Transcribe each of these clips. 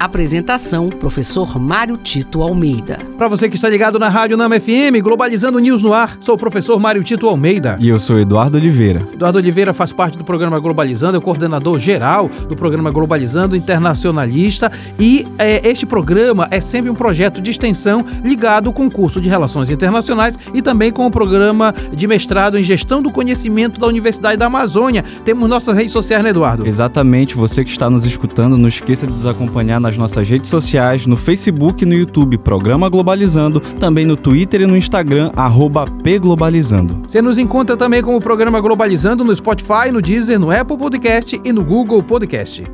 Apresentação: Professor Mário Tito Almeida. Para você que está ligado na Rádio Nama FM, Globalizando News no ar, sou o professor Mário Tito Almeida. E eu sou Eduardo Oliveira. Eduardo Oliveira faz parte do programa Globalizando, é o coordenador geral do programa Globalizando Internacionalista. E é, este programa é sempre um projeto de extensão ligado com o curso de Relações Internacionais e também com o programa de mestrado em Gestão do Conhecimento da Universidade da Amazônia. Temos nossas redes sociais, né, Eduardo? Exatamente. Você que está nos escutando, não esqueça de nos acompanhar na nas nossas redes sociais, no Facebook e no YouTube, Programa Globalizando, também no Twitter e no Instagram, arroba pglobalizando. Você nos encontra também como Programa Globalizando no Spotify, no Deezer, no Apple Podcast e no Google Podcast.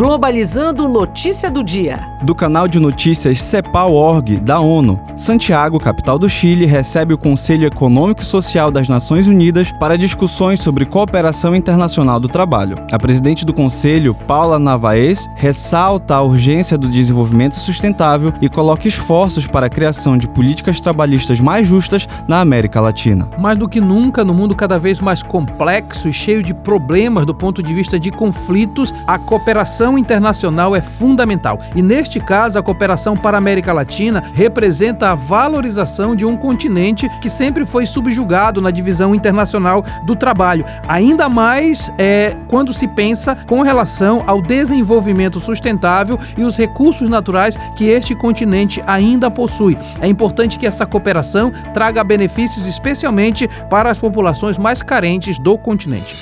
Globalizando Notícia do Dia. Do canal de notícias CEPAL.org da ONU, Santiago, capital do Chile, recebe o Conselho Econômico e Social das Nações Unidas para discussões sobre cooperação internacional do trabalho. A presidente do Conselho, Paula Navaes, ressalta a urgência do desenvolvimento sustentável e coloca esforços para a criação de políticas trabalhistas mais justas na América Latina. Mais do que nunca, no mundo cada vez mais complexo e cheio de problemas do ponto de vista de conflitos, a cooperação cooperação internacional é fundamental e, neste caso, a cooperação para a América Latina representa a valorização de um continente que sempre foi subjugado na divisão internacional do trabalho, ainda mais é, quando se pensa com relação ao desenvolvimento sustentável e os recursos naturais que este continente ainda possui. É importante que essa cooperação traga benefícios especialmente para as populações mais carentes do continente.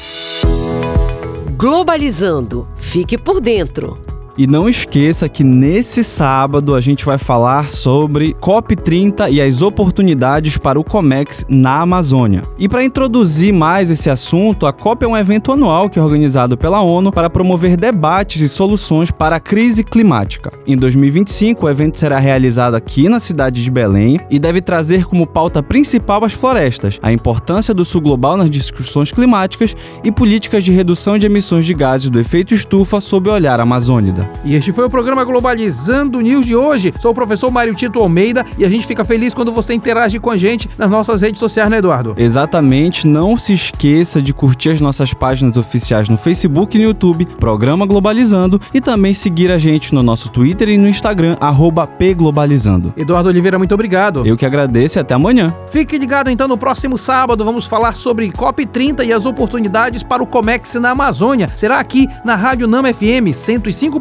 Globalizando. Fique por dentro. E não esqueça que nesse sábado a gente vai falar sobre COP30 e as oportunidades para o COMEX na Amazônia. E para introduzir mais esse assunto, a COP é um evento anual que é organizado pela ONU para promover debates e soluções para a crise climática. Em 2025, o evento será realizado aqui na cidade de Belém e deve trazer como pauta principal as florestas, a importância do sul global nas discussões climáticas e políticas de redução de emissões de gases do efeito estufa sob o olhar amazônida. E este foi o programa Globalizando News de hoje. Sou o professor Mário Tito Almeida e a gente fica feliz quando você interage com a gente nas nossas redes sociais, né, Eduardo? Exatamente. Não se esqueça de curtir as nossas páginas oficiais no Facebook e no YouTube, Programa Globalizando, e também seguir a gente no nosso Twitter e no Instagram, pglobalizando. Eduardo Oliveira, muito obrigado. Eu que agradeço e até amanhã. Fique ligado então no próximo sábado. Vamos falar sobre COP30 e as oportunidades para o Comex na Amazônia. Será aqui na Rádio Nama FM 105